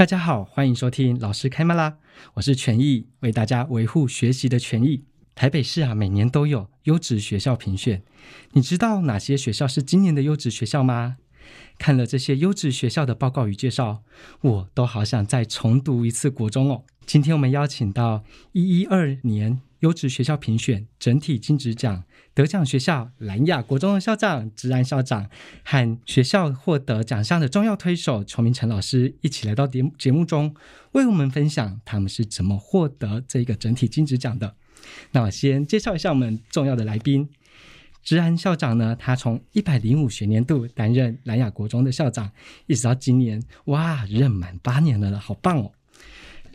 大家好，欢迎收听老师开麦啦！我是权益，为大家维护学习的权益。台北市啊，每年都有优质学校评选，你知道哪些学校是今年的优质学校吗？看了这些优质学校的报告与介绍，我都好想再重读一次国中哦。今天我们邀请到一一二年。优质学校评选整体金质奖得奖学校兰雅国中的校长芝安校长和学校获得奖项的重要推手邱明诚老师一起来到节节目中，为我们分享他们是怎么获得这个整体金质奖的。那我先介绍一下我们重要的来宾，芝安校长呢，他从一百零五学年度担任兰雅国中的校长，一直到今年，哇，任满八年了，好棒哦！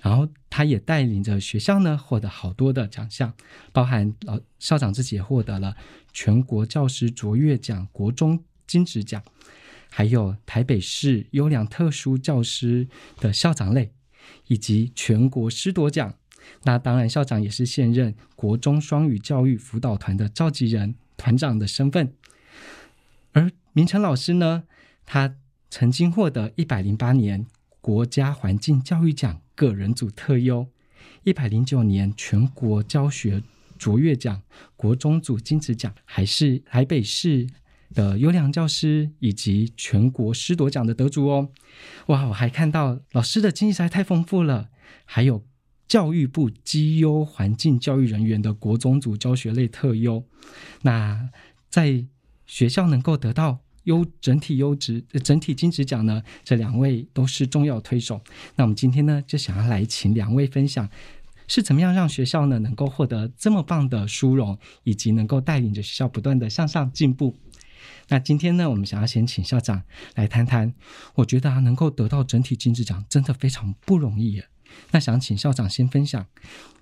然后他也带领着学校呢，获得好多的奖项，包含呃校长自己也获得了全国教师卓越奖国中金职奖，还有台北市优良特殊教师的校长类，以及全国师铎奖。那当然，校长也是现任国中双语教育辅导团的召集人、团长的身份。而明诚老师呢，他曾经获得一百零八年国家环境教育奖。个人组特优，一百零九年全国教学卓越奖国中组金质奖，还是台北市的优良教师以及全国师铎奖的得主哦。哇，我还看到老师的经历实在太丰富了，还有教育部绩优环境教育人员的国中组教学类特优。那在学校能够得到。优整体优质整体金质奖呢，这两位都是重要推手。那我们今天呢，就想要来请两位分享，是怎么样让学校呢能够获得这么棒的殊荣，以及能够带领着学校不断的向上进步。那今天呢，我们想要先请校长来谈谈。我觉得啊，能够得到整体金质奖真的非常不容易耶。那想请校长先分享，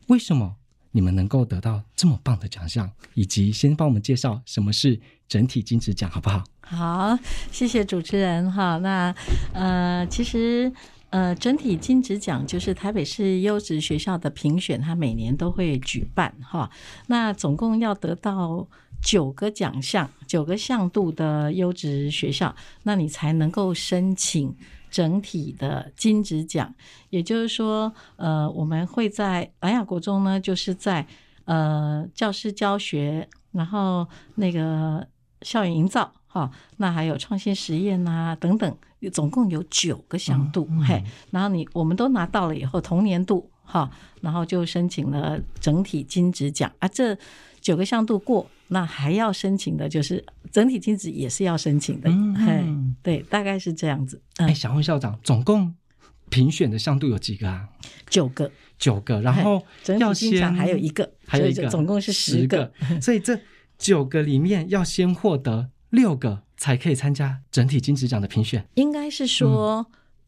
为什么你们能够得到这么棒的奖项，以及先帮我们介绍什么是整体金质奖，好不好？好，谢谢主持人哈。那呃，其实呃，整体金质奖就是台北市优质学校的评选，它每年都会举办哈。那总共要得到九个奖项、九个项度的优质学校，那你才能够申请整体的金质奖。也就是说，呃，我们会在兰雅国中呢，就是在呃教师教学，然后那个校园营造。好，那还有创新实验啊等等，总共有九个项度，嗯嗯、嘿，然后你我们都拿到了以后，同年度哈，然后就申请了整体金质奖啊。这九个项度过，那还要申请的就是整体金质也是要申请的，嗯，嗯，对，大概是这样子。哎、嗯，想问校长，总共评选的项度有几个啊？九个，九个，然后整体金奖还有一个，还有一个，总共是十个，所以这九个里面要先获得。六个才可以参加整体金质奖的评选，应该是说，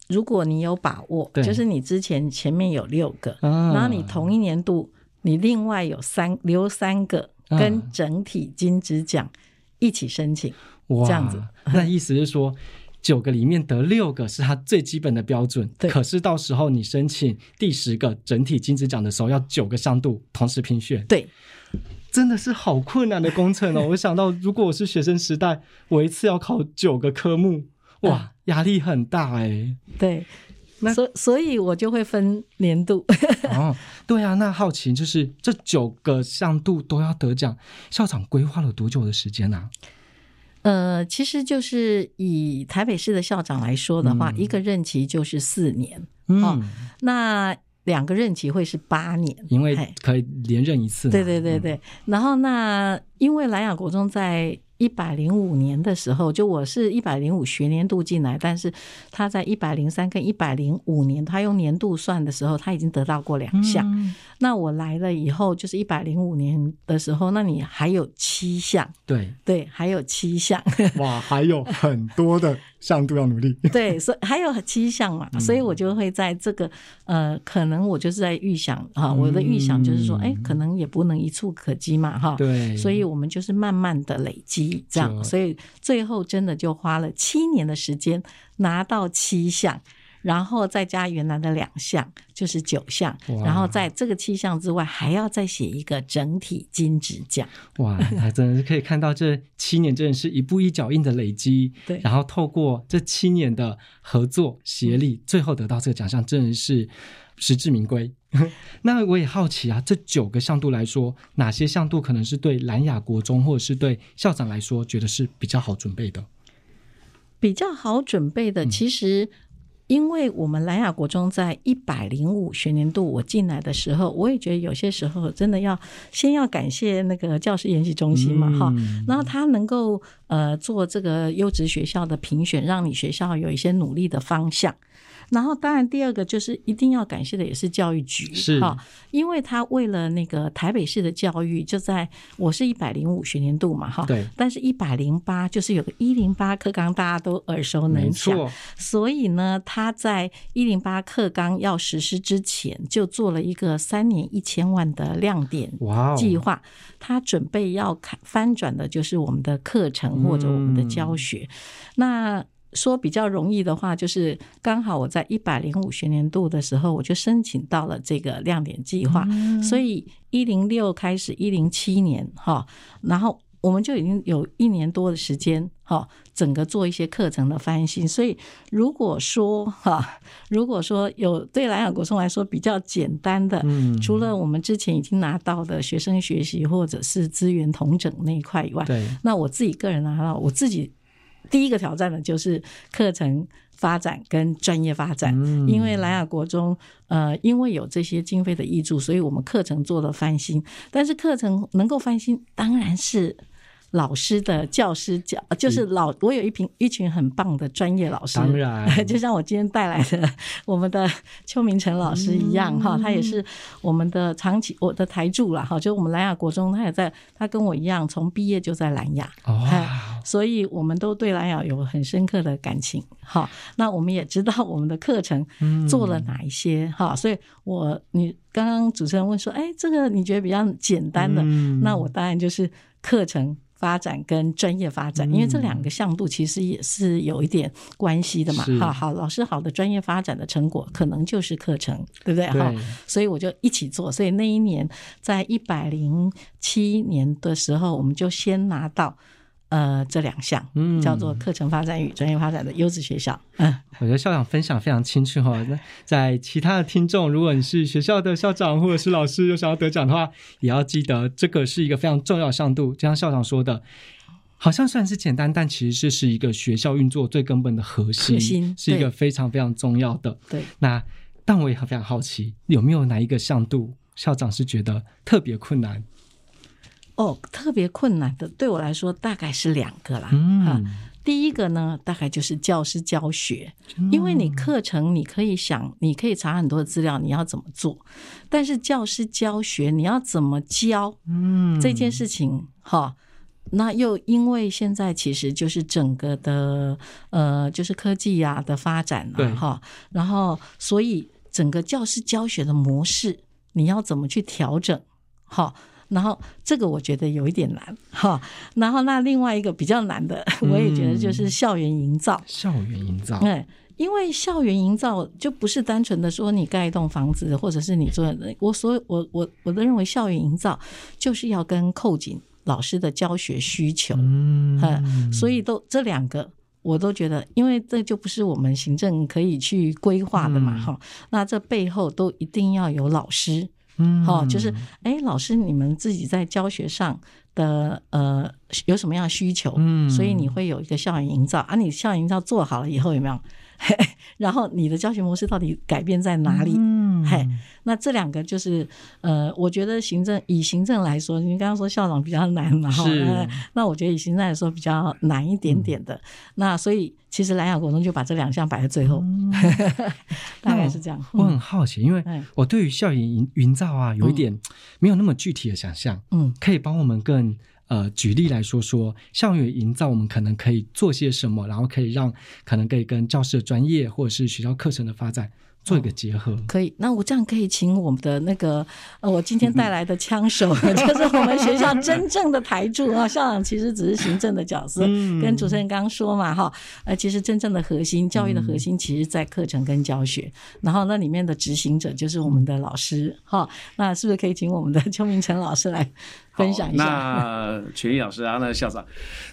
如果你有把握，嗯、就是你之前前面有六个，啊、然后你同一年度你另外有三留三个跟整体金质奖一起申请，哇这样子。那意思是说，九个里面得六个是它最基本的标准，对。可是到时候你申请第十个整体金质奖的时候，要九个项度同时评选，对。真的是好困难的工程哦！我想到，如果我是学生时代，我一次要考九个科目，哇，压力很大哎。对，那所所以，我就会分年度。哦，对啊，那好奇就是这九个项度都要得奖，校长规划了多久的时间呢？呃，其实就是以台北市的校长来说的话，嗯、一个任期就是四年。嗯，哦、那。两个任期会是八年，因为可以连任一次。对对对对，嗯、然后那因为莱雅国中在。一百零五年的时候，就我是一百零五学年度进来，但是他在一百零三跟一百零五年，他用年度算的时候，他已经得到过两项。嗯、那我来了以后，就是一百零五年的时候，那你还有七项。对对，还有七项。哇，还有很多的项度要努力。对，所以还有七项嘛，所以我就会在这个呃，可能我就是在预想哈，我的预想就是说，哎，可能也不能一触可及嘛，哈。对，所以我们就是慢慢的累积这样，所以最后真的就花了七年的时间拿到七项。然后再加原来的两项，就是九项。然后在这个七项之外，还要再写一个整体金质奖。哇，还真的是可以看到这七年真的是一步一脚印的累积。对，然后透过这七年的合作协力，最后得到这个奖项，真的是实至名归。那我也好奇啊，这九个项度来说，哪些项度可能是对兰雅国中或者是对校长来说，觉得是比较好准备的？比较好准备的，其实。因为我们兰雅国中在一百零五学年度我进来的时候，我也觉得有些时候真的要先要感谢那个教师研习中心嘛，哈、嗯，然后他能够呃做这个优质学校的评选，让你学校有一些努力的方向。然后，当然，第二个就是一定要感谢的也是教育局，是哈，因为他为了那个台北市的教育，就在我是一百零五学年度嘛，哈，对，但是一百零八就是有个一零八课纲，大家都耳熟能详，所以呢，他在一零八课纲要实施之前，就做了一个三年一千万的亮点计划，他准备要看翻转的就是我们的课程或者我们的教学，那。说比较容易的话，就是刚好我在一百零五学年度的时候，我就申请到了这个亮点计划，嗯、所以一零六开始一零七年哈，然后我们就已经有一年多的时间哈，整个做一些课程的翻新。所以如果说哈，如果说有对蓝雅国中来说比较简单的，嗯，除了我们之前已经拿到的学生学习或者是资源统整那一块以外，对，那我自己个人拿到我自己。第一个挑战呢，就是课程发展跟专业发展，嗯、因为莱雅国中，呃，因为有这些经费的益助，所以我们课程做了翻新。但是课程能够翻新，当然是。老师的教师教就是老，我有一群一群很棒的专业老师，当然，就像我今天带来的我们的邱明成老师一样哈，他也是我们的长期我的台柱了哈，就我们兰雅国中，他也在，他跟我一样从毕业就在兰雅，哦，所以我们都对兰雅有很深刻的感情哈。那我们也知道我们的课程做了哪一些哈，所以我你刚刚主持人问说，哎，这个你觉得比较简单的，那我当然就是课程。发展跟专业发展，因为这两个向度其实也是有一点关系的嘛。好好，老师好的专业发展的成果，可能就是课程，对不对？哈，所以我就一起做。所以那一年，在一百零七年的时候，我们就先拿到。呃，这两项，嗯，叫做课程发展与专业发展的优质学校。嗯，我觉得校长分享非常清楚哈。那在其他的听众，如果你是学校的校长或者是老师，有想要得奖的话，也要记得这个是一个非常重要的项度。就像校长说的，好像算是简单，但其实这是一个学校运作最根本的核心，核心是一个非常非常重要的。对，那但我也很非常好奇，有没有哪一个项度校长是觉得特别困难？哦，特别困难的对我来说大概是两个啦。嗯、啊，第一个呢，大概就是教师教学，嗯、因为你课程你可以想，你可以查很多的资料，你要怎么做，但是教师教学你要怎么教，嗯，这件事情哈、啊，那又因为现在其实就是整个的呃，就是科技呀、啊、的发展哈、啊，对然后所以整个教师教学的模式你要怎么去调整，哈、啊。然后这个我觉得有一点难哈，然后那另外一个比较难的，我也觉得就是校园营造。校园营造，对，因为校园营造就不是单纯的说你盖一栋房子，或者是你做。我所我我我都认为校园营造就是要跟扣紧老师的教学需求，嗯，所以都这两个我都觉得，因为这就不是我们行政可以去规划的嘛哈，那这背后都一定要有老师。嗯，好，就是，哎，老师，你们自己在教学上的呃有什么样的需求？嗯，所以你会有一个校园营造啊，你校园营造做好了以后有没有？嘿，然后你的教学模式到底改变在哪里？嗯，嘿，那这两个就是呃，我觉得行政以行政来说，你刚刚说校长比较难嘛，哈是、呃，那我觉得以行政来说比较难一点点的。嗯、那所以其实蓝雅国中就把这两项摆在最后，嗯、大概是这样。我很好奇，因为我对于校园营营造啊，有一点没有那么具体的想象。嗯，可以帮我们更呃举例来说说校园营造，我们可能可以做些什么，然后可以让可能可以跟教师的专业或者是学校课程的发展。做一个结合，可以。那我这样可以请我们的那个呃，我今天带来的枪手，就是我们学校真正的台柱啊。校长其实只是行政的角色，跟主持人刚刚说嘛哈。呃，其实真正的核心，教育的核心，其实在课程跟教学。然后那里面的执行者就是我们的老师哈。那是不是可以请我们的邱明成老师来？分享一下，那全义老师啊，那校长，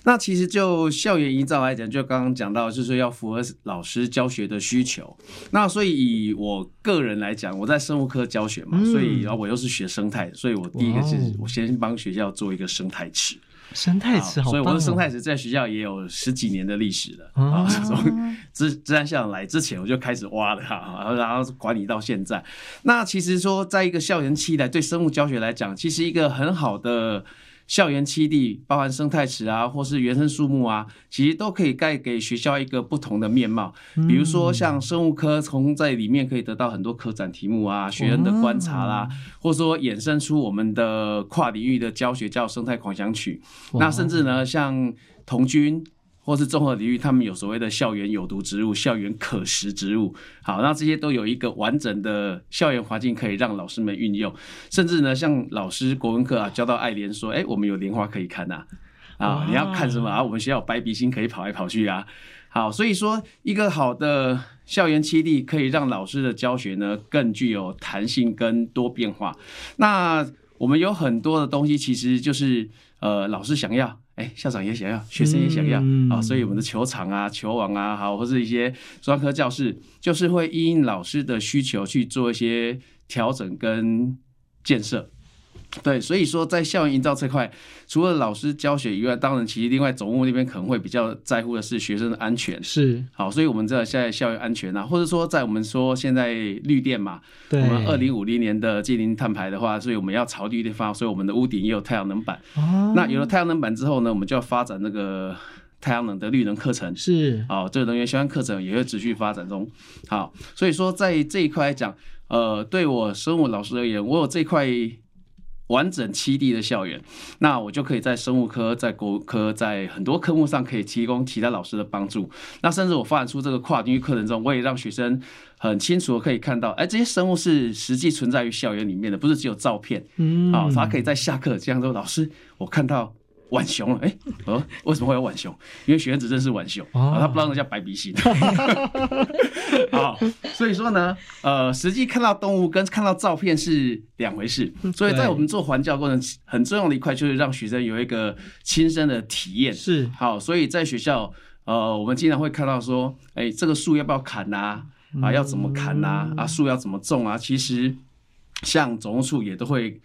那其实就校园营造来讲，就刚刚讲到，就是要符合老师教学的需求。那所以以我个人来讲，我在生物科教学嘛，所以然后我又是学生态，所以我第一个是我先帮学校做一个生态池。生态池好，所以我的生态池在学校也有十几年的历史了啊。从自自然校长来之前，我就开始挖了哈，然后管理到现在。那其实说，在一个校园期来对生物教学来讲，其实一个很好的。校园栖地包含生态池啊，或是原生树木啊，其实都可以带给学校一个不同的面貌。比如说像生物科，从在里面可以得到很多科展题目啊，学生的观察啦，或者说衍生出我们的跨领域的教学，叫生态狂想曲。那甚至呢，像童军。或是综合领域，他们有所谓的校园有毒植物、校园可食植物。好，那这些都有一个完整的校园环境可以让老师们运用。甚至呢，像老师国文课啊，教到爱莲说：“哎、欸，我们有莲花可以看呐、啊，啊，你要看什么啊？我们学校有白鼻心可以跑来跑去啊。”好，所以说一个好的校园基地可以让老师的教学呢更具有弹性跟多变化。那我们有很多的东西，其实就是呃，老师想要。哎，校长也想要，学生也想要啊、所以我们的球场啊、球网啊，好，或是一些专科教室，就是会因应老师的需求去做一些调整跟建设。对，所以说在校园营造这块，除了老师教学以外，当然其实另外总务那边可能会比较在乎的是学生的安全。是，好，所以我们在现在校园安全啊，或者说在我们说现在绿电嘛，对，我们二零五零年的净零碳排的话，所以我们要朝绿电发，所以我们的屋顶也有太阳能板。哦，那有了太阳能板之后呢，我们就要发展那个太阳能的绿能课程。是，好，这个能源相关课程也会持续发展中。好，所以说在这一块来讲，呃，对我生物老师而言，我有这块。完整七地的校园，那我就可以在生物科、在国科、在很多科目上可以提供其他老师的帮助。那甚至我发展出这个跨领域课程中，我也让学生很清楚的可以看到，哎，这些生物是实际存在于校园里面的，不是只有照片。嗯，好，他可以在下课这样说：“老师，我看到。”浣熊了，哎、欸，哦，为什么会有浣熊？因为学生只认识浣熊，他不知道那叫白鼻心。好，所以说呢，呃，实际看到动物跟看到照片是两回事。所以在我们做环教过程，很重要的一块就是让学生有一个亲身的体验。是，好，所以在学校，呃，我们经常会看到说，哎、欸，这个树要不要砍呐、啊？啊，要怎么砍呐、啊？啊，树要怎么种啊？其实，像总务处也都会，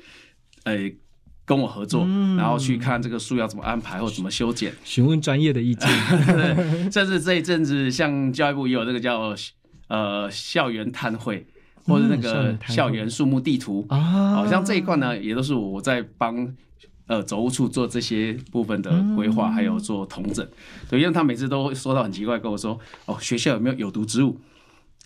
哎、欸。跟我合作，然后去看这个树要怎么安排或怎么修剪，询问专业的意见。对，甚至这一阵子，像教育部也有这个叫呃校园探会，或者那个校园树木地图啊，好像这一块呢，也都是我在帮呃总务处做这些部分的规划，还有做统整。对，因为他每次都说到很奇怪，跟我说哦，学校有没有有毒植物？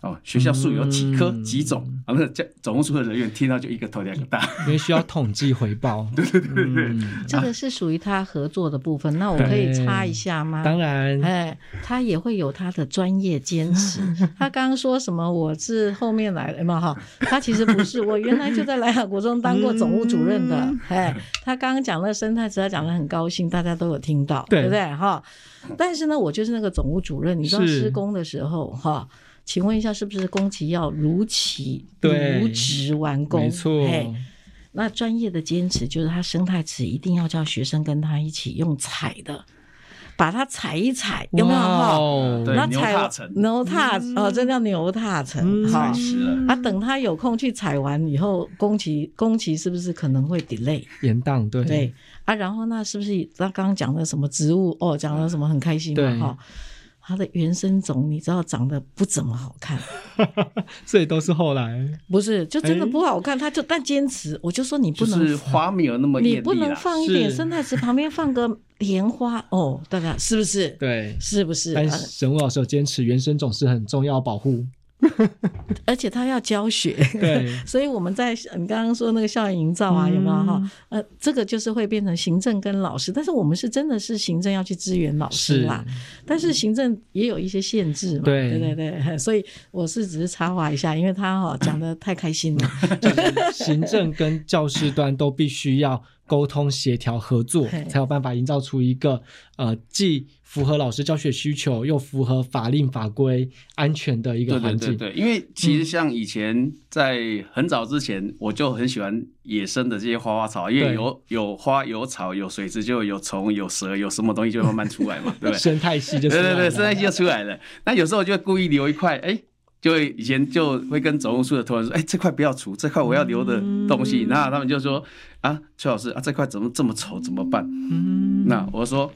哦，学校树有几棵几种？啊，那教总务处的人员听到就一个头两个大，因为需要统计回报。对对对对，嗯、这个是属于他合作的部分。那我可以插一下吗？当然，哎，他也会有他的专业坚持。他刚刚说什么？我是后面来的嘛？哈，他其实不是，我原来就在莱雅国中当过总务主任的。哎，他刚刚讲那生态池，他讲的很高兴，大家都有听到，对不对？哈，但是呢，我就是那个总务主任。你知道施工的时候，哈。请问一下，是不是工期要如期如职完工？没错。嘿，那专业的坚持就是，他生态池一定要叫学生跟他一起用踩的，把它踩一踩，有没有？哈，那踩牛踏哦，这叫牛踏层。好，啊，等他有空去踩完以后，工期工期是不是可能会 delay 延宕？对对啊，然后那是不是他刚刚讲的什么植物？哦，讲的什么很开心嘛？哈。它的原生种你知道长得不怎么好看，所以都是后来。不是就真的不好看，他就但坚持，我就说你不能是花没有那么艳丽，你不能放一点生态池旁边放个莲花哦，大家是不是？对，是不是？但是生物老师有坚持原生种是很重要保护，而且他要教学，对，所以我们在你刚刚说那个校园营造啊，有没有哈？呃，这个就是会变成行政跟老师，但是我们是真的是行政要去支援老师啦，但是行政也有一些限制嘛，对。对对对，所以我是只是插话一下，因为他哈讲的太开心了，行政跟教师端都必须要沟通协调合作，才有办法营造出一个呃既符合老师教学需求又符合法令法规安全的一个环境。对对对对，因为其实像以前在很早之前，我就很喜欢野生的这些花花草，因为有有花有草有水质，就有虫有蛇有什么东西就会慢慢出来嘛，对不对？生态系就对对对，生态系就出来了。那有时候我就会故意留一块，哎。就会以前就会跟总务处的同仁说，哎、欸，这块不要除，这块我要留的东西。那、嗯、他们就说，啊，崔老师啊，这块怎么这么丑，怎么办？嗯、那我说，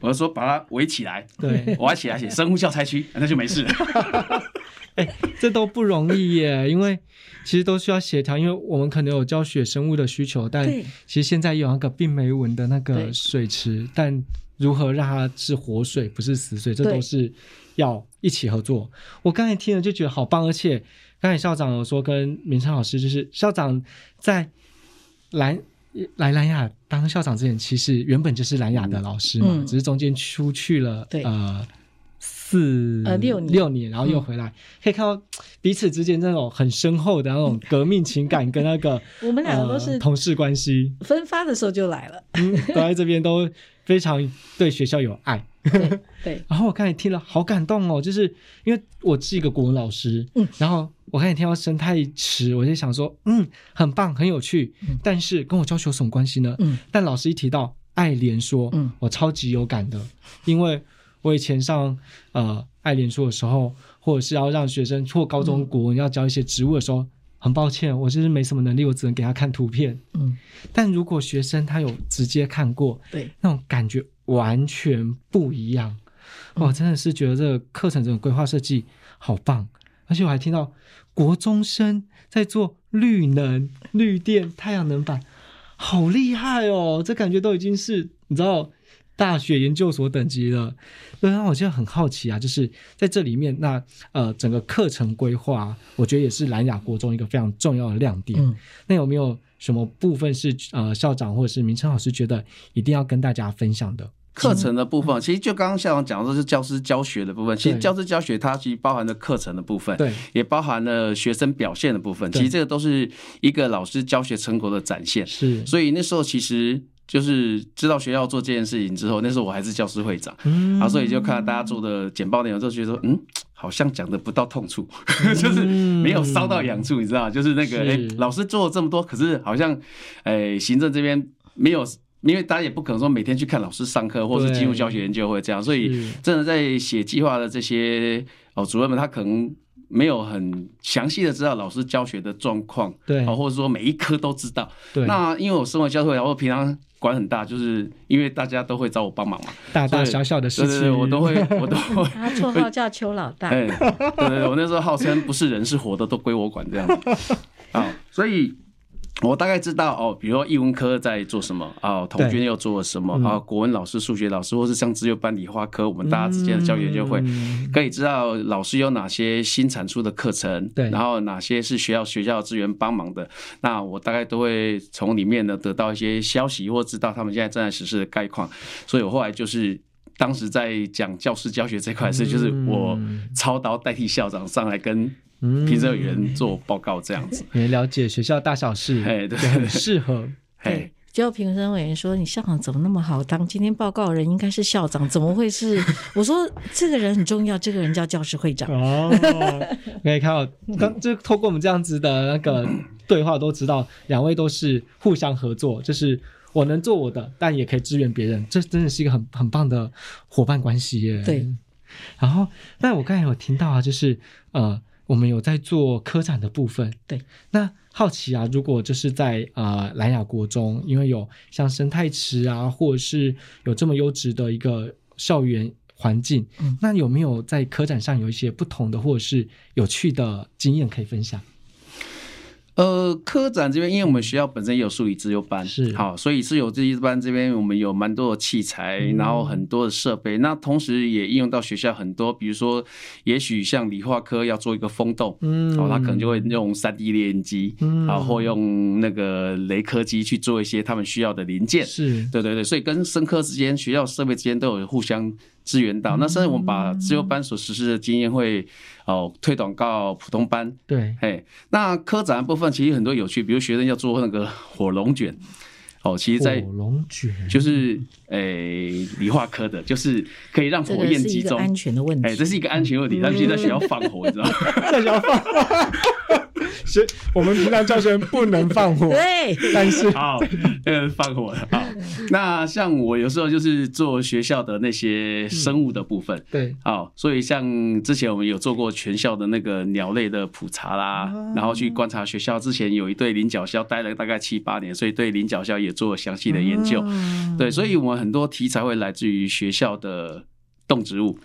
我说把它围起来，对，围起来写生物教材区，那就没事了。哎、欸，这都不容易耶，因为其实都需要协调，因为我们可能有教学生物的需求，但其实现在有那个病媒蚊的那个水池，但如何让它是活水，不是死水，这都是。要一起合作。我刚才听了就觉得好棒，而且刚才校长有说跟明昌老师，就是校长在来来兰雅当校长之前，其实原本就是兰雅的老师嘛，嗯、只是中间出去了，对。呃四呃六年。六年，然后又回来，嗯、可以看到彼此之间那种很深厚的那种革命情感跟那个 我们两个都是、呃、同事关系，分发的时候就来了，嗯，都在这边都非常对学校有爱。对，对，然后我刚才听了好感动哦，就是因为我是一个国文老师，嗯，然后我刚才听到生态池，我就想说，嗯，很棒，很有趣，嗯，但是跟我教学有什么关系呢？嗯，但老师一提到爱莲说，嗯，我超级有感的，因为我以前上呃爱莲说的时候，或者是要让学生或高中国文要教一些植物的时候。很抱歉，我就是没什么能力，我只能给他看图片。嗯，但如果学生他有直接看过，对，那种感觉完全不一样。我、真的是觉得这个课程这种规划设计好棒，而且我还听到国中生在做绿能、绿电、太阳能板，好厉害哦！这感觉都已经是你知道。大学研究所等级了，那我现在很好奇啊，就是在这里面，那呃，整个课程规划，我觉得也是兰雅国中一个非常重要的亮点。嗯，那有没有什么部分是呃校长或者是明琛老师觉得一定要跟大家分享的？课程的部分，其实就刚刚校长讲的是教师教学的部分，其实教师教学它其实包含了课程的部分，对，也包含了学生表现的部分。其实这个都是一个老师教学成果的展现。是，所以那时候其实。就是知道学校做这件事情之后，那时候我还是教师会长，嗯、然后所以就看到大家做的简报内容，就觉得说，嗯，好像讲的不到痛处，嗯、就是没有烧到痒处，你知道就是那个，哎、欸，老师做了这么多，可是好像，哎、欸，行政这边没有，因为大家也不可能说每天去看老师上课，或是进入教学研究会这样，所以真的在写计划的这些哦主任们，他可能没有很详细的知道老师教学的状况，对，或者说每一科都知道，对，那因为我生活教会，然后平常。管很大，就是因为大家都会找我帮忙嘛，大大小小的事情，对对对，我都会，我都会。他绰号叫邱老大，对对对，我那时候号称不是人是活的都归我管这样子 啊，所以。我大概知道哦，比如说艺文科在做什么啊，童军又做了什么啊，国文老师、数学老师，或是像资优班、理化科，我们大家之间的教学就会。可以知道老师有哪些新产出的课程，对，然后哪些是学校学校资源帮忙的，那我大概都会从里面呢得到一些消息，或知道他们现在正在实施的概况，所以我后来就是当时在讲教师教学这块事，就是我操刀代替校长上来跟。评审员做报告这样子，也了解学校大小事，哎，对，很适合。对，结果评审委员说：“你校长怎么那么好当？今天报告人应该是校长，怎么会是？” 我说：“这个人很重要，这个人叫教师会长。”哦，可以看到，刚就透过我们这样子的那个对话，都知道两位都是互相合作，就是我能做我的，但也可以支援别人，这真的是一个很很棒的伙伴关系耶。对。然后，但我刚才有听到啊，就是呃。我们有在做科展的部分，对。那好奇啊，如果就是在呃兰雅国中，因为有像生态池啊，或者是有这么优质的一个校园环境，嗯，那有没有在科展上有一些不同的或者是有趣的经验可以分享？呃，科展这边，因为我们学校本身也有数理自优班，是好，所以是有资优班这边，我们有蛮多的器材，嗯、然后很多的设备，那同时也应用到学校很多，比如说，也许像理化科要做一个风洞，嗯，哦，他可能就会用三 D 列印机，嗯，然后用那个雷科机去做一些他们需要的零件，是对对对，所以跟生科之间、学校设备之间都有互相。支援到，那甚至我们把自由班所实施的经验会哦推广到普通班。对，哎，那科展的部分其实很多有趣，比如学生要做那个火龙卷，哦，其实在火龙卷就是诶理化科的，就是可以让火焰集中，安全的问题。哎，这是一个安全问题，他们现在学校放火，你知道吗？在学校放火。所以我们平常教学不能放火，对，但是好，那个放火的。好，那像我有时候就是做学校的那些生物的部分，对，好，所以像之前我们有做过全校的那个鸟类的普查啦，然后去观察学校。之前有一对菱角鸮待了大概七八年，所以对菱角鸮也做了详细的研究。对，所以我们很多题材会来自于学校的动植物。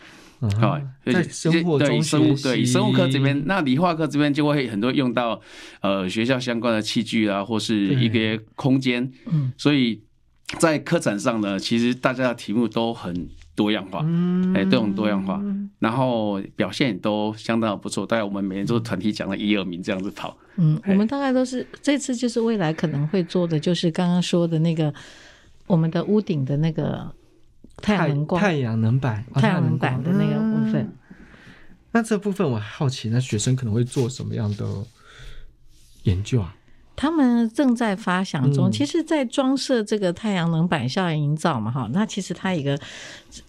好，在生活中对生物对生物科这边，那理化课这边就会很多用到呃学校相关的器具啊，或是一个空间。嗯，所以在科展上呢，其实大家的题目都很多样化，哎，都很多样化，然后表现也都相当的不错。大概我们每年都是团体奖的一二名这样子跑。嗯，我们大概都是这次就是未来可能会做的，就是刚刚说的那个我们的屋顶的那个。太阳能光、太阳能板、太阳能板的那个部分。那这部分我好奇，那学生可能会做什么样的研究啊？他们正在发想中。其实，在装设这个太阳能板校园营造嘛，哈，那其实它一个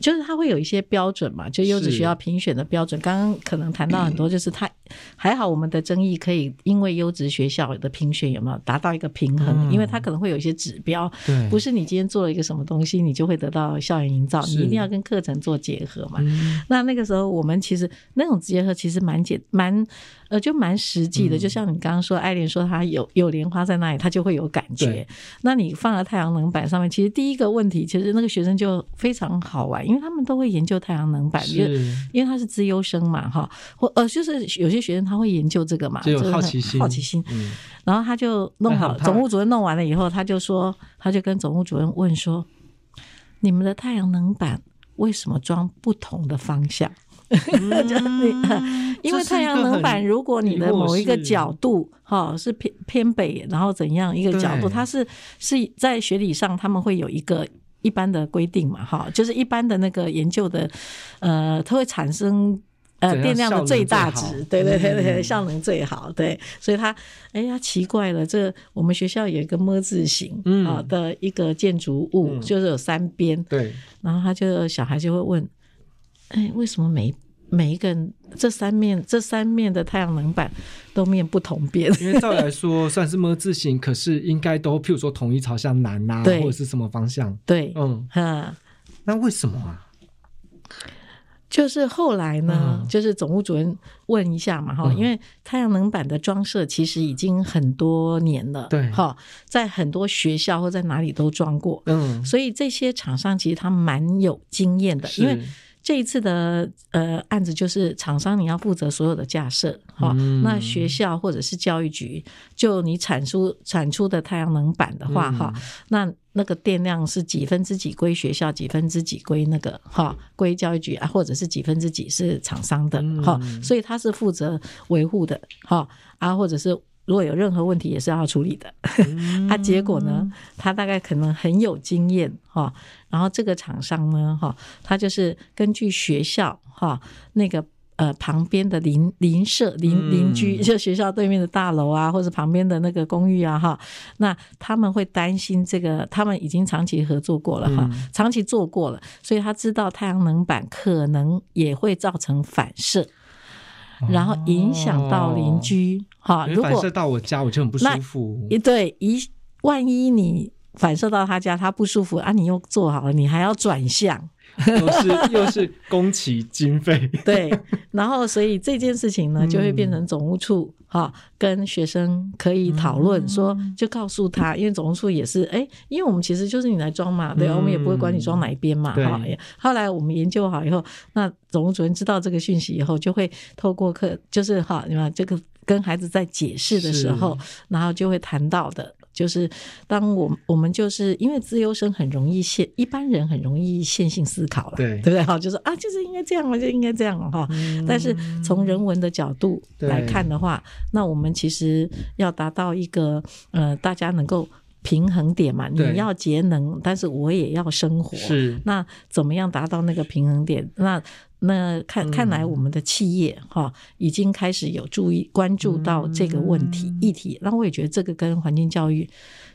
就是它会有一些标准嘛，就优质学校评选的标准。刚刚可能谈到很多，就是它。还好，我们的争议可以因为优质学校的评选有没有达到一个平衡？嗯、因为它可能会有一些指标，不是你今天做了一个什么东西，你就会得到校园营造，你一定要跟课程做结合嘛。嗯、那那个时候，我们其实那种结合其实蛮简蛮呃就蛮实际的。嗯、就像你刚刚说，爱莲说他有有莲花在那里，他就会有感觉。那你放在太阳能板上面，其实第一个问题，其实那个学生就非常好玩，因为他们都会研究太阳能板，因为因为他是资优生嘛，哈，或呃就是有些学。学生他会研究这个嘛，就有好奇心，好奇心。嗯，然后他就弄好，总务主任弄完了以后，他就说，他就跟总务主任问说：“你们的太阳能板为什么装不同的方向？”嗯、因为太阳能板，如果你的某一个角度哈是偏偏北，然后怎样一个角度，它是是在学理上他们会有一个一般的规定嘛，哈，就是一般的那个研究的，呃，它会产生。呃，电量的最大值，对对对对，效能最好，对，所以他，哎呀，奇怪了，这我们学校有一个么字形啊的一个建筑物，就是有三边，对，然后他就小孩就会问，哎，为什么每每一个人这三面这三面的太阳能板都面不同边？因为照来说算是么字形，可是应该都譬如说统一朝向南啊，或者是什么方向？对，嗯，哈，那为什么啊？就是后来呢，嗯、就是总务主任问一下嘛，哈、嗯，因为太阳能板的装设其实已经很多年了，对，哈，在很多学校或在哪里都装过，嗯，所以这些厂商其实他蛮有经验的，因为。这一次的呃案子就是厂商你要负责所有的架设哈，嗯、那学校或者是教育局就你产出产出的太阳能板的话哈，嗯、那那个电量是几分之几归学校，几分之几归那个哈归教育局啊，或者是几分之几是厂商的哈，嗯、所以他是负责维护的哈啊，或者是。如果有任何问题，也是要处理的。他 结果呢，他大概可能很有经验哈。然后这个厂商呢，哈，他就是根据学校哈那个呃旁边的邻邻舍邻邻居，就学校对面的大楼啊，或者旁边的那个公寓啊，哈，那他们会担心这个，他们已经长期合作过了哈，长期做过了，所以他知道太阳能板可能也会造成反射。然后影响到邻居，哈、哦，如果反射到我家，我就很不舒服。一对一，万一你反射到他家，他不舒服啊，你又做好了，你还要转向。又是又是工期经费，对，然后所以这件事情呢，就会变成总务处哈、嗯、跟学生可以讨论说，就告诉他，因为总务处也是哎，因为我们其实就是你来装嘛，对，我们也不会管你装哪一边嘛，哈、嗯。后来我们研究好以后，那总务主任知道这个讯息以后，就会透过课，就是哈，你们这个跟孩子在解释的时候，然后就会谈到的。就是当我我们就是因为资优生很容易线，一般人很容易线性思考了，对对不对？哈，就是啊，就是应该这样嘛，就应该这样哈。嗯、但是从人文的角度来看的话，那我们其实要达到一个呃，大家能够平衡点嘛。你要节能，但是我也要生活。是。那怎么样达到那个平衡点？那那看看来我们的企业哈、嗯、已经开始有注意关注到这个问题、嗯、议题，那我也觉得这个跟环境教育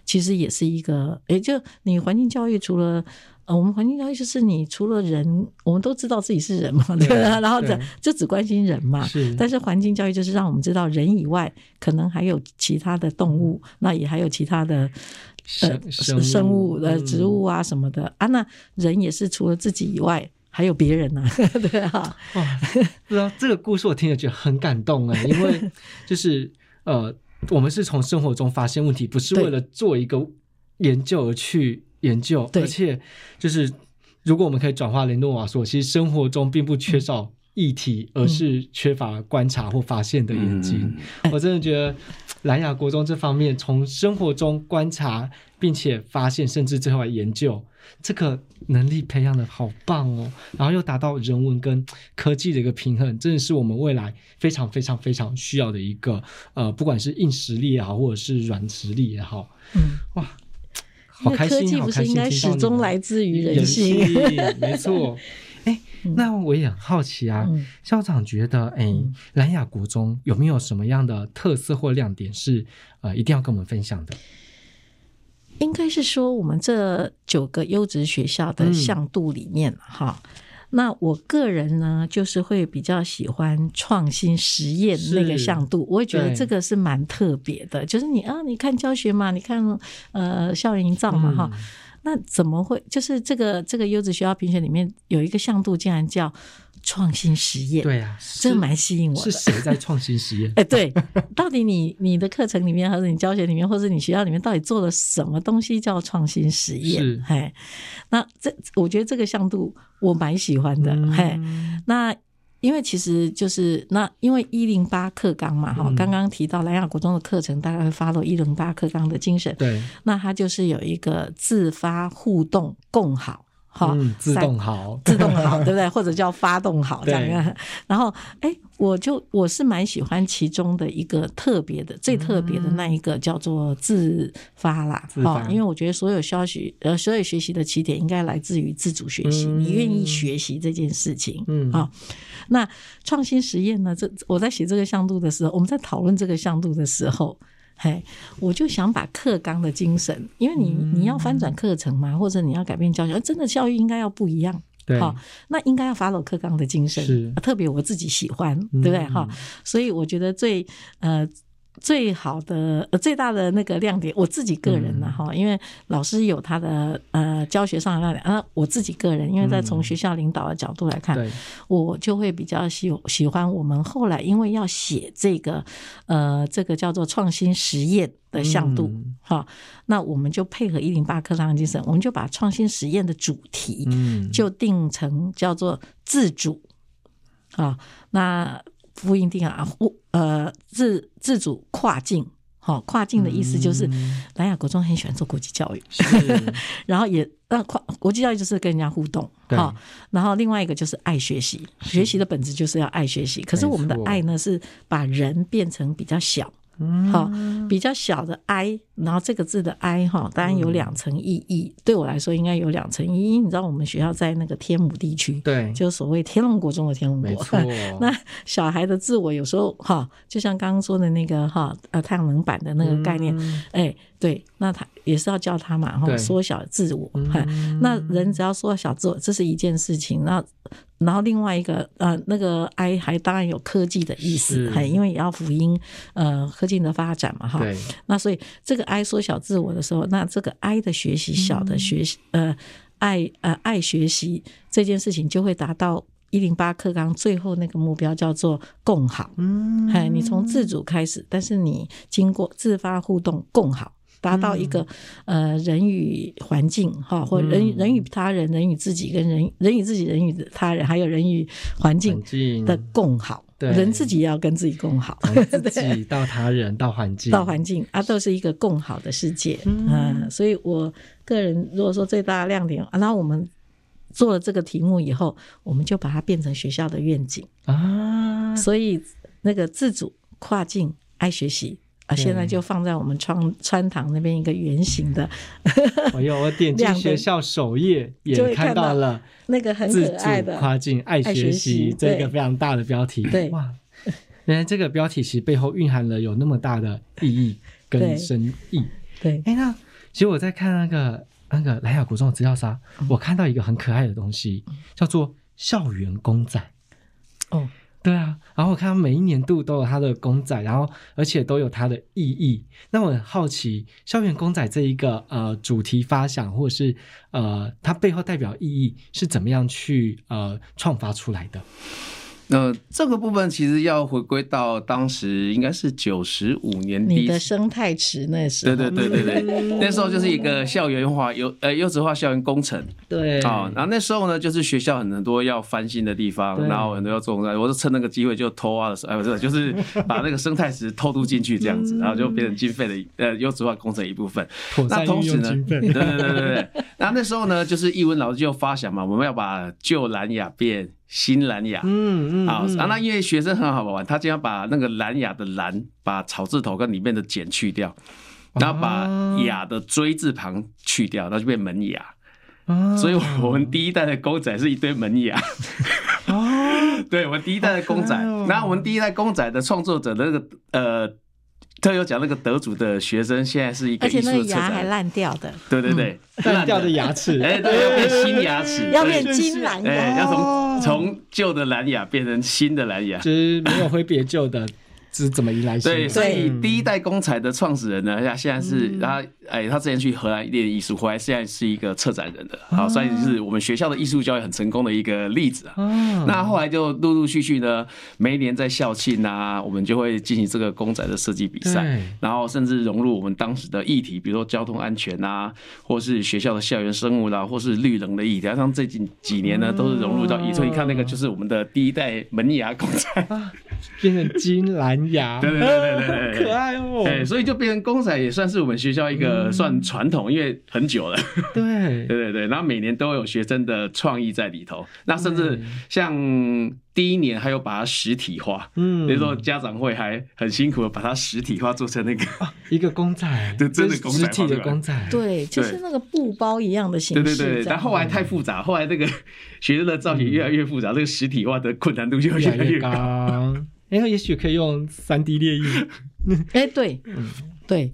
其实也是一个，也，就你环境教育除了呃，我们环境教育就是你除了人，我们都知道自己是人嘛，对吧？对，然后这就只关心人嘛，是。但是环境教育就是让我们知道人以外可能还有其他的动物，那也还有其他的呃生，生物的植物啊什么的、嗯、啊，那人也是除了自己以外。还有别人呢、啊，对啊，哇，不知道这个故事我听了觉得很感动哎，因为就是 呃，我们是从生活中发现问题，不是为了做一个研究而去研究，而且就是如果我们可以转化雷诺瓦说，其实生活中并不缺少议题，而是缺乏观察或发现的眼睛。嗯、我真的觉得蓝雅国中这方面从生活中观察，并且发现，甚至最后来研究。这个能力培养的好棒哦，然后又达到人文跟科技的一个平衡，真的是我们未来非常非常非常需要的一个呃，不管是硬实力也好，或者是软实力也好，嗯，哇，好开心，科技不是应该始终来自于人性？没错。哎，那我也很好奇啊，嗯、校长觉得，哎，兰雅国中有没有什么样的特色或亮点是呃，一定要跟我们分享的？应该是说，我们这九个优质学校的向度里面，哈、嗯，那我个人呢，就是会比较喜欢创新实验那个向度，我也觉得这个是蛮特别的。就是你啊，你看教学嘛，你看呃校园营造嘛，哈、嗯，那怎么会？就是这个这个优质学校评选里面有一个向度，竟然叫。创新实验，对啊，这个蛮吸引我的。是谁在创新实验？哎，对，到底你你的课程里面，或者你教学里面，或者你学校里面，到底做了什么东西叫创新实验？是，嘿，那这我觉得这个向度我蛮喜欢的，嗯、嘿，那因为其实就是那因为一零八课纲嘛，哈、嗯，刚刚提到蓝雅国中的课程大概会 follow 一零八课纲的精神，对，那它就是有一个自发互动共好。好、嗯，自动好，自动好，对不对？或者叫发动好这样。然后，哎，我就我是蛮喜欢其中的一个特别的、最特别的那一个叫做自发啦。好、嗯，因为我觉得所有消息呃，所有学习的起点应该来自于自主学习，嗯、你愿意学习这件事情。嗯，好。那创新实验呢？这我在写这个向度的时候，我们在讨论这个向度的时候。嘿，我就想把课纲的精神，因为你你要翻转课程嘛，或者你要改变教学，真的教育应该要不一样，对，好，那应该要 follow 课纲的精神，是，特别我自己喜欢，对不对？哈，所以我觉得最呃。最好的呃最大的那个亮点，我自己个人呢哈、嗯，因为老师有他的呃教学上的亮点啊，我自己个人，因为在从学校领导的角度来看，嗯、我就会比较喜喜欢我们后来因为要写这个呃这个叫做创新实验的向度哈、嗯，那我们就配合一零八课堂的精神，我们就把创新实验的主题就定成叫做自主啊、嗯，那。不一定啊，呃，自自主跨境，好，跨境的意思就是，南亚国中很喜欢做国际教育，然后也那跨国际教育就是跟人家互动，好，然后另外一个就是爱学习，学习的本质就是要爱学习，可是我们的爱呢是把人变成比较小。好，比较小的 i，然后这个字的哀哈，当然有两层意义。对我来说，应该有两层意义。你知道，我们学校在那个天母地区，对，就所谓天龙国中的天龙国。那小孩的自我有时候哈，就像刚刚说的那个哈，呃，太阳能板的那个概念，哎，对，那他也是要教他嘛，哈，缩小自我。那人只要缩小自我，这是一件事情。那然后另外一个呃，那个 I 还当然有科技的意思，还因为也要福音呃科技的发展嘛哈。那所以这个 I 缩小自我的时候，那这个 I 的学习小的学习、嗯、呃爱呃爱学习这件事情就会达到一零八课纲最后那个目标叫做共好。嗯，哎，你从自主开始，但是你经过自发互动共好。达到一个、嗯、呃人与环境哈，或人人与他人、人与自己跟人人与自己、人与他人，还有人与环境的共好。对。人自己要跟自己共好，从自己 到他人到环境，到环境啊，都是一个共好的世界。嗯、呃，所以我个人如果说最大的亮点，啊，那我们做了这个题目以后，我们就把它变成学校的愿景。啊，所以那个自主、跨境、爱学习。啊，现在就放在我们川川堂那边一个圆形的。哎呦，我点进学校首页也看到了那个很可爱的“跨境爱学习”这个非常大的标题。对，哇，原来这个标题其实背后蕴含了有那么大的意义跟深意。对，哎，那其实我在看那个那个莱雅国中的资料沙，我看到一个很可爱的东西，叫做校园公仔。哦。对啊，然后我看他每一年度都有它的公仔，然后而且都有它的意义。那我很好奇，校园公仔这一个呃主题发想，或者是呃它背后代表意义是怎么样去呃创发出来的？那这个部分其实要回归到当时应该是九十五年底，你的生态池那时候，对对对对对，那时候就是一个校园化优呃优质化校园工程，对。啊，然后那时候呢，就是学校很多要翻新的地方，然后很多要做工程，我就趁那个机会就偷挖的时候，哎不是，就是把那个生态池偷渡进去这样子，然后就变成经费的呃优质化工程一部分。那同时呢，对对对对对，然后那时候呢，就是艺文老师就发想嘛，我们要把旧兰雅变。新蓝雅，嗯嗯，好啊，那因为学生很好玩，他就要把那个蓝雅的蓝，把草字头跟里面的简去掉，然后把雅的锥字旁去掉，那就变门雅。所以我们第一代的公仔是一堆门牙。哦，对，我们第一代的公仔，然后我们第一代公仔的创作者的那个呃。特有讲那个得主的学生，现在是一个艺术牙还烂掉的，对对对，烂掉的牙齿，哎，对，要变新牙齿，要变金蓝牙，哎，要从从旧的蓝牙变成新的蓝牙，就是没有挥别旧的。是怎么迎来？对，所以第一代公仔的创始人呢，他现在是他，哎，他之前去荷兰练艺术，回来现在是一个策展人的，好，所以是我们学校的艺术教育很成功的一个例子啊。那后来就陆陆续续呢，每一年在校庆啊，我们就会进行这个公仔的设计比赛，然后甚至融入我们当时的议题，比如说交通安全啊，或是学校的校园生物啦，或是绿能的议题，像这几几年呢，都是融入到。所以你看那个就是我们的第一代门牙公仔，变成金兰。呀，对对对对对，可爱哦！哎，所以就变成公仔也算是我们学校一个算传统，因为很久了。对。对对对，然后每年都有学生的创意在里头，那甚至像第一年还有把它实体化，嗯，比如说家长会还很辛苦的把它实体化做成那个一个公仔，对，真的实体的公仔，对，就是那个布包一样的形式。对对对，但后来太复杂，后来那个学生的造型越来越复杂，这个实体化的困难度就越来越高。哎，也许可以用三 D 列印。哎，对，嗯，对，嗯，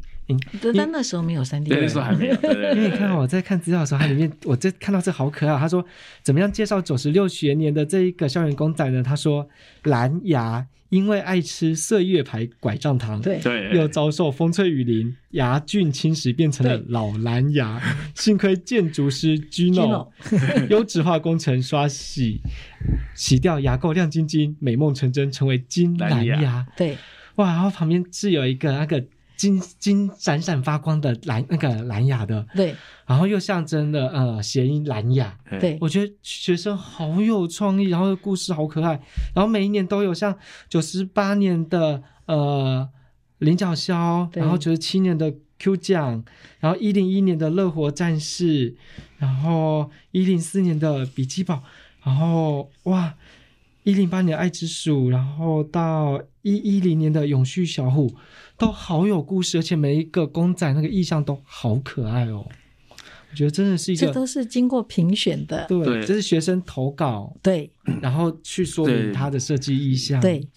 但那时候没有三 D，那时候还没有。因为你看我在看资料的时候，它里面我这看到这好可爱。他说怎么样介绍九十六学年的这一个校园公仔呢？他说蓝牙。因为爱吃岁月牌拐杖糖，对，又遭受风吹雨淋，牙菌侵蚀，变成了老蓝牙。幸亏建筑师 Gino 优质化工程刷洗，洗掉牙垢亮晶晶，美梦成真，成为金蓝牙。对，哇，然后旁边是有一个那个。金金闪闪发光的蓝那个蓝牙的，对，然后又象征了呃谐音蓝牙，对，我觉得学生好有创意，然后故事好可爱，然后每一年都有像九十八年的呃林角鸮，然后九十七年的 Q 奖，然后一零一年的乐活战士，然后一零四年的笔记堡，然后哇一零八年的爱之鼠，然后到一一零年的永续小虎。都好有故事，而且每一个公仔那个意象都好可爱哦。我觉得真的是一个，这都是经过评选的，对，对这是学生投稿，对，然后去说明他的设计意象，对。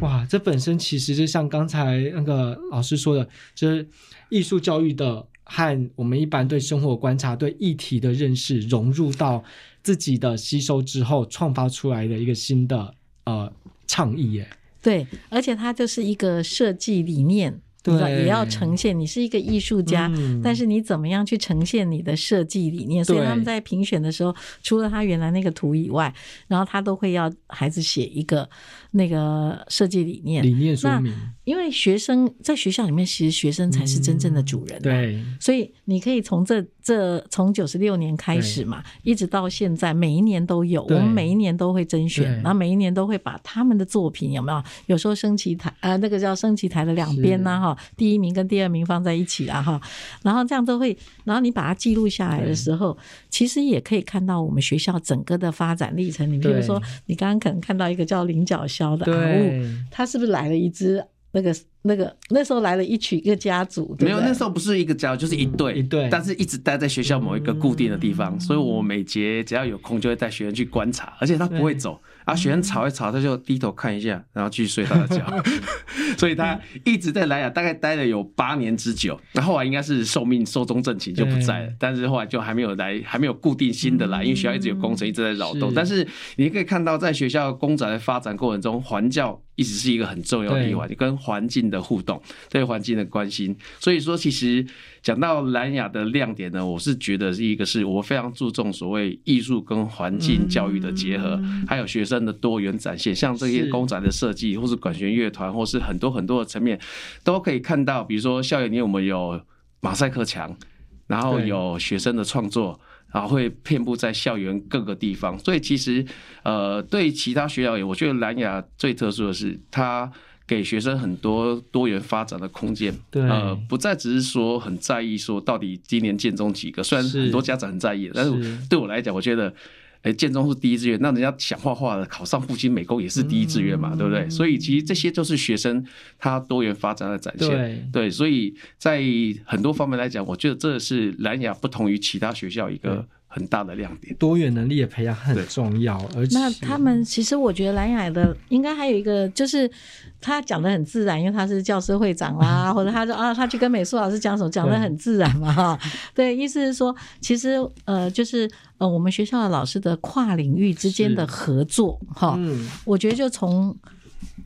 哇，这本身其实就像刚才那个老师说的，就是艺术教育的和我们一般对生活观察、对议题的认识融入到自己的吸收之后，创发出来的一个新的呃倡议耶。对，而且它就是一个设计理念，对吧？也要呈现。你是一个艺术家，嗯、但是你怎么样去呈现你的设计理念？所以他们在评选的时候，除了他原来那个图以外，然后他都会要孩子写一个那个设计理念。理念说明。因为学生在学校里面，其实学生才是真正的主人、啊嗯。对，所以你可以从这这从九十六年开始嘛，一直到现在，每一年都有，我们每一年都会甄选，然后每一年都会把他们的作品有没有？有时候升旗台呃，那个叫升旗台的两边呢哈，第一名跟第二名放在一起了哈，然后这样都会，然后你把它记录下来的时候，其实也可以看到我们学校整个的发展历程。你比如说，你刚刚可能看到一个叫菱角鸮的啊物，它是不是来了一只？那个、那个，那时候来了一群一个家族，对对，没有，那时候不是一个家族，就是一对、嗯、一对，但是一直待在学校某一个固定的地方，嗯、所以我每节只要有空就会带学生去观察，而且他不会走。啊，学生吵一吵，他就低头看一下，然后继续睡他的觉。所以他一直在莱雅大概待了有八年之久。那后来应该是寿命寿终正寝就不在了，但是后来就还没有来，还没有固定新的来，因为学校一直有工程一直在扰动。是，但是你可以看到，在学校公宅的发展过程中，环教一直是一个很重要的一环，你跟环境的互动，对环境的关心。所以说，其实。讲到兰雅的亮点呢，我是觉得是一个是我非常注重所谓艺术跟环境教育的结合，还有学生的多元展现，像这些公仔的设计，或是管弦乐团，或是很多很多的层面，都可以看到。比如说校园里我们有马赛克墙，然后有学生的创作，然后会遍布在校园各个地方。所以其实呃，对其他学校也，我觉得蓝牙最特殊的是它。给学生很多多元发展的空间，对，呃，不再只是说很在意说到底今年建中几个，虽然很多家长很在意，但是对我来讲，我觉得，哎，建中是第一志愿，那人家想画画的考上复兴美工也是第一志愿嘛，对不对？所以其实这些都是学生他多元发展的展现，对，所以在很多方面来讲，我觉得这是蓝雅不同于其他学校一个。很大的亮点，多元能力的培养很重要。而且，那他们其实我觉得蓝雅的应该还有一个，就是他讲的很自然，因为他是教师会长啦，或者他说啊，他去跟美术老师讲什么，讲的很自然嘛，哈。对，意思是说，其实呃，就是呃，我们学校的老师的跨领域之间的合作，哈，嗯，我觉得就从。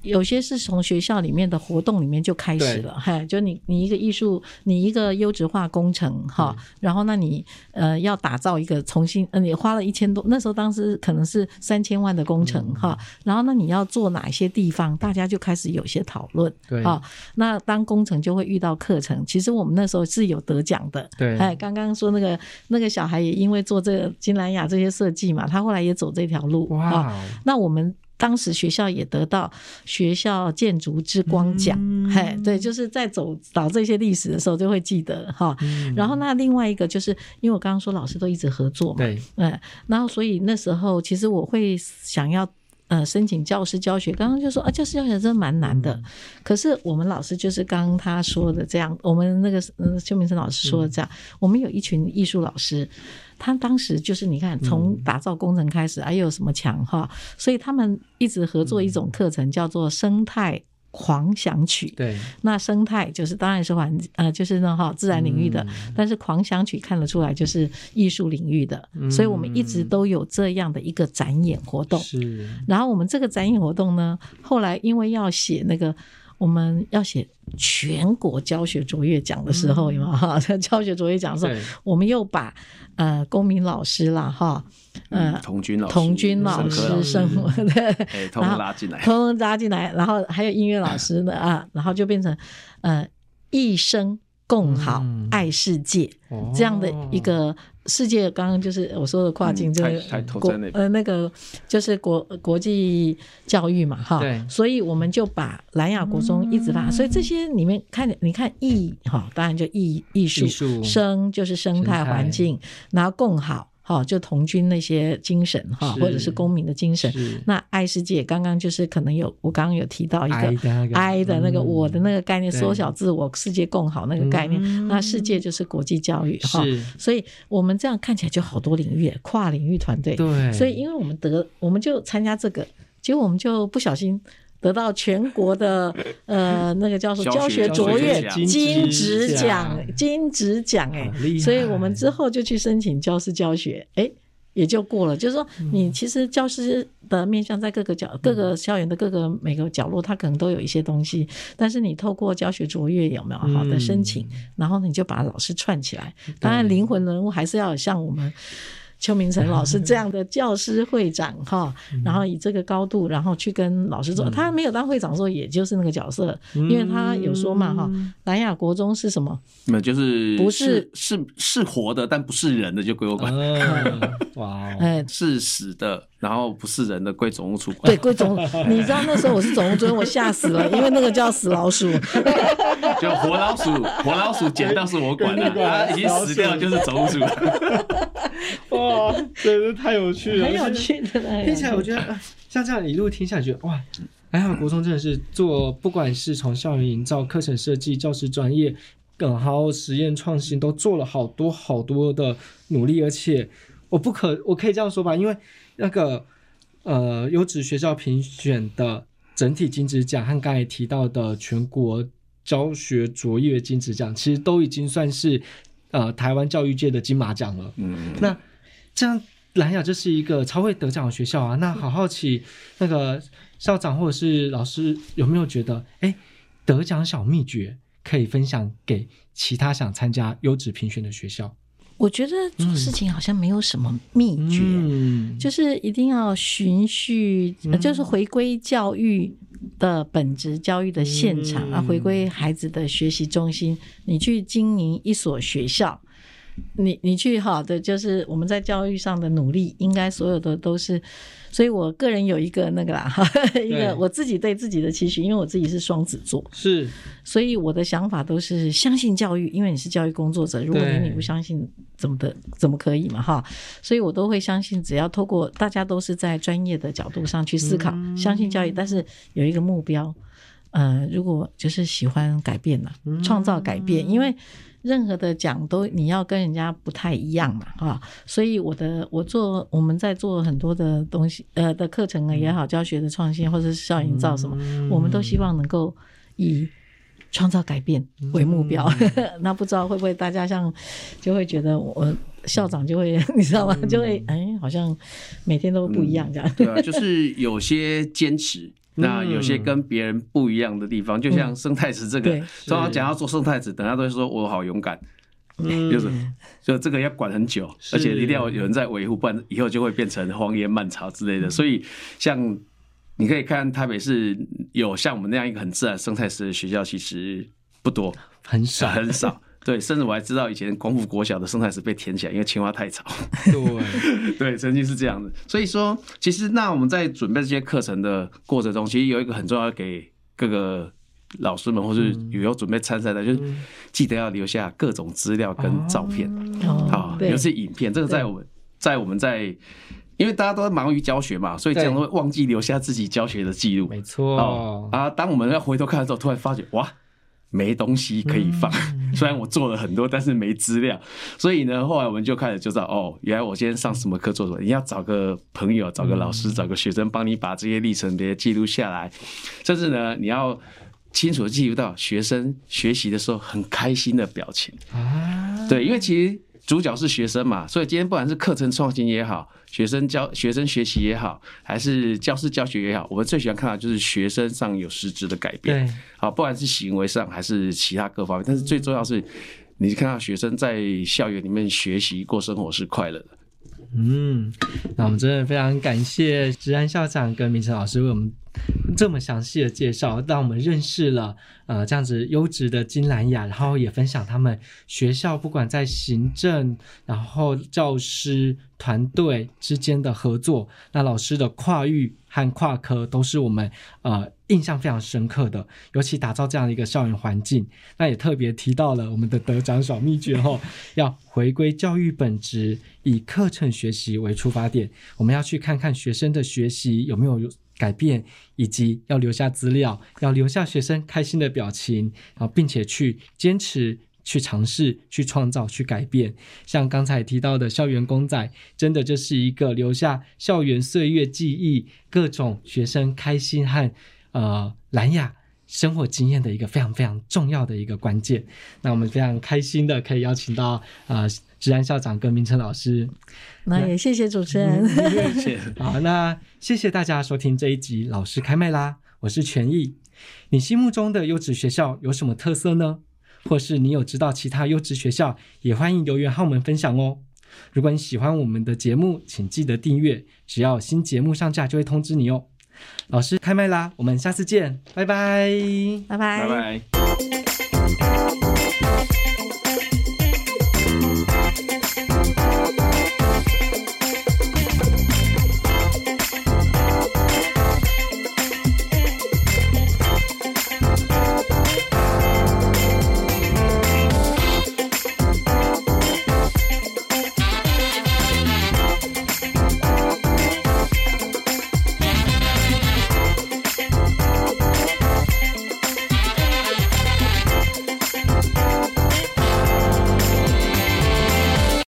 有些是从学校里面的活动里面就开始了，嗨，就你你一个艺术，你一个优质化工程哈，然后那你呃要打造一个重新，呃你花了一千多，那时候当时可能是三千万的工程哈，然后那你要做哪些地方，大家就开始有些讨论，对，啊，那当工程就会遇到课程，其实我们那时候是有得奖的，对，哎，刚刚说那个那个小孩也因为做这个金兰雅这些设计嘛，他后来也走这条路，哇，那我们。当时学校也得到学校建筑之光奖，嗯、嘿，对，就是在走找这些历史的时候就会记得哈。嗯、然后那另外一个就是，因为我刚刚说老师都一直合作嘛，对，嗯，然后所以那时候其实我会想要呃申请教师教学，刚刚就说啊，教师教学真的蛮难的。嗯、可是我们老师就是刚刚他说的这样，我们那个嗯邱明生老师说的这样，嗯、我们有一群艺术老师。他当时就是你看，从打造工程开始，还有什么墙哈，所以他们一直合作一种课程，叫做生态狂想曲。对，那生态就是当然是环呃，就是那哈自然领域的，但是狂想曲看得出来就是艺术领域的，所以我们一直都有这样的一个展演活动。是，然后我们这个展演活动呢，后来因为要写那个。我们要写全国教学卓越奖的时候，有没有？哈？教学卓越奖的时候，我们又把呃公民老师啦哈，呃童军老师、童军老师、生活的，通通拉进来，通通拉进来，然后还有音乐老师的 啊，然后就变成呃一生共好爱世界。这样的一个。世界刚刚就是我说的跨境，这个国呃那个就是国国际教育嘛哈，对，所以我们就把蓝雅国中一直拉，所以这些里面看你看艺哈，当然就艺艺术，生就是生态。环境，然后共好。好，就童军那些精神哈，或者是公民的精神。那爱世界，刚刚就是可能有，我刚刚有提到一个爱的那个我的那个概念，缩小自我，世界共好那个概念。那世界就是国际教育哈，所以我们这样看起来就好多领域，跨领域团队。对，所以因为我们得，我们就参加这个，结果我们就不小心。得到全国的呃 那个叫做教学卓越金质奖，金质奖哎，所以我们之后就去申请教师教学，哎，也就过了。就是说，你其实教师的面向在各个角、各个校园的各个每个角落，他可能都有一些东西。但是你透过教学卓越有没有好的申请，然后你就把老师串起来。当然，灵魂人物还是要像我们。邱明成老师这样的教师会长哈，然后以这个高度，然后去跟老师做。他没有当会长的时候，也就是那个角色，因为他有说嘛哈，南亚国中是什么？没有，就是不是是是活的，但不是人的就归我管。哇，哎，是死的，然后不是人的归总务处管。对，归总务。你知道那时候我是总务主任，我吓死了，因为那个叫死老鼠。就活老鼠，活老鼠捡到是我管的，他已经死掉就是总务处。哇，真的太有趣了，很有趣的。听起来我觉得，像这样一路听下去，哇，哎呀国中真的是做，不管是从校园营造、课程设计、教师专业，更好实验创新，都做了好多好多的努力。而且，我不可，我可以这样说吧，因为那个呃，优质学校评选的整体金质奖和刚才提到的全国教学卓越金质奖，其实都已经算是。呃，台湾教育界的金马奖了。嗯，那这样兰雅就是一个超会得奖的学校啊。那好好奇，那个校长或者是老师有没有觉得，哎，得奖小秘诀可以分享给其他想参加优质评选的学校？我觉得做事情好像没有什么秘诀，嗯、就是一定要循序，嗯、就是回归教育的本质，教育的现场啊，回归孩子的学习中心。你去经营一所学校，你你去好的，就是我们在教育上的努力，应该所有的都是。所以我个人有一个那个啦，一个我自己对自己的期许，因为我自己是双子座，是，所以我的想法都是相信教育，因为你是教育工作者，如果你你不相信，怎么的怎么可以嘛哈？所以我都会相信，只要透过大家都是在专业的角度上去思考，嗯、相信教育，但是有一个目标，呃，如果就是喜欢改变嘛，创造改变，因为。任何的奖都你要跟人家不太一样嘛，啊，所以我的我做我们在做很多的东西，呃的课程啊也好，教学的创新或者是校营造什么，嗯、我们都希望能够以创造改变为目标。嗯、那不知道会不会大家像就会觉得我校长就会 你知道吗？就会哎，好像每天都不一样这样。嗯、对啊，就是有些坚持。那有些跟别人不一样的地方，嗯、就像生态池这个，通常讲要做生态池，等下都会说我好勇敢，嗯，就是就这个要管很久，而且一定要有人在维护，不然以后就会变成荒野漫草之类的。嗯、所以像你可以看台北市有像我们那样一个很自然生态池的学校，其实不多，很少，很少。对，甚至我还知道以前广府国小的生态池被填起来，因为青蛙太吵。对，对，曾经是这样的。所以说，其实那我们在准备这些课程的过程中，其实有一个很重要，给各个老师们或是有要准备参赛的，嗯、就是记得要留下各种资料跟照片，哦、好，尤其影片。这个在我们在我们在，因为大家都在忙于教学嘛，所以这样会忘记留下自己教学的记录。没错。啊，当我们要回头看的时候，突然发觉，哇！没东西可以放，虽然我做了很多，但是没资料，所以呢，后来我们就开始就知道，哦，原来我今天上什么课做什么，你要找个朋友，找个老师，找个学生帮你把这些历程这些记录下来，甚至呢，你要清楚的记录到学生学习的时候很开心的表情。啊，对，因为其实。主角是学生嘛，所以今天不管是课程创新也好，学生教学生学习也好，还是教师教学也好，我们最喜欢看到就是学生上有实质的改变。对，好，不管是行为上还是其他各方面，但是最重要是，你看到学生在校园里面学习过生活是快乐的。嗯，那我们真的非常感谢职安校长跟明成老师为我们。这么详细的介绍，让我们认识了呃这样子优质的金兰雅，然后也分享他们学校不管在行政，然后教师团队之间的合作，那老师的跨域和跨科都是我们呃印象非常深刻的。尤其打造这样的一个校园环境，那也特别提到了我们的得奖小秘诀哦，要回归教育本质，以课程学习为出发点，我们要去看看学生的学习有没有。改变，以及要留下资料，要留下学生开心的表情，然后并且去坚持、去尝试、去创造、去改变。像刚才提到的校园公仔，真的就是一个留下校园岁月记忆、各种学生开心和呃蓝雅生活经验的一个非常非常重要的一个关键。那我们非常开心的可以邀请到呃。治安校长跟明成老师。那也谢谢主持人。谢谢。好，那谢谢大家收听这一集《老师开麦啦》，我是权益。你心目中的优质学校有什么特色呢？或是你有知道其他优质学校，也欢迎留言和我们分享哦。如果你喜欢我们的节目，请记得订阅，只要新节目上架就会通知你哦。老师开麦啦，我们下次见，拜拜，拜拜，拜拜。